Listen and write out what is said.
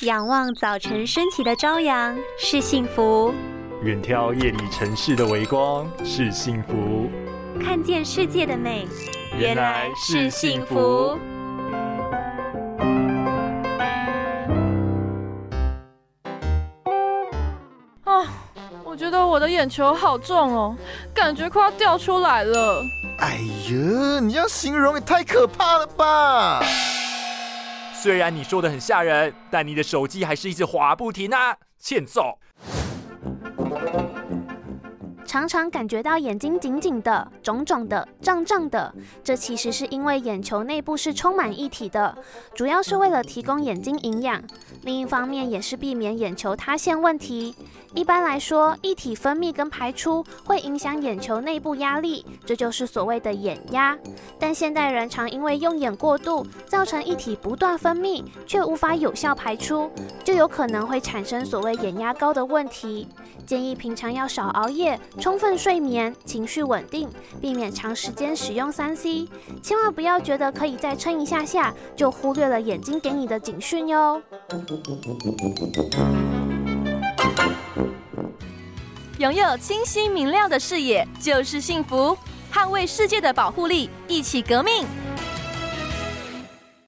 仰望早晨升起的朝阳是幸福，远眺夜里城市的微光是幸福，看见世界的美原来是幸福。啊，我觉得我的眼球好重哦，感觉快要掉出来了。哎呀，你要形容也太可怕了吧！虽然你说的很吓人，但你的手机还是一直滑不停啊，欠揍！常常感觉到眼睛紧紧的、肿肿的、胀胀的，这其实是因为眼球内部是充满液体的，主要是为了提供眼睛营养。另一方面也是避免眼球塌陷问题。一般来说，液体分泌跟排出会影响眼球内部压力，这就是所谓的眼压。但现代人常因为用眼过度，造成液体不断分泌，却无法有效排出，就有可能会产生所谓眼压高的问题。建议平常要少熬夜，充分睡眠，情绪稳定，避免长时间使用三 C。千万不要觉得可以再撑一下下，就忽略了眼睛给你的警讯哟。拥有清晰明亮的视野就是幸福，捍卫世界的保护力，一起革命。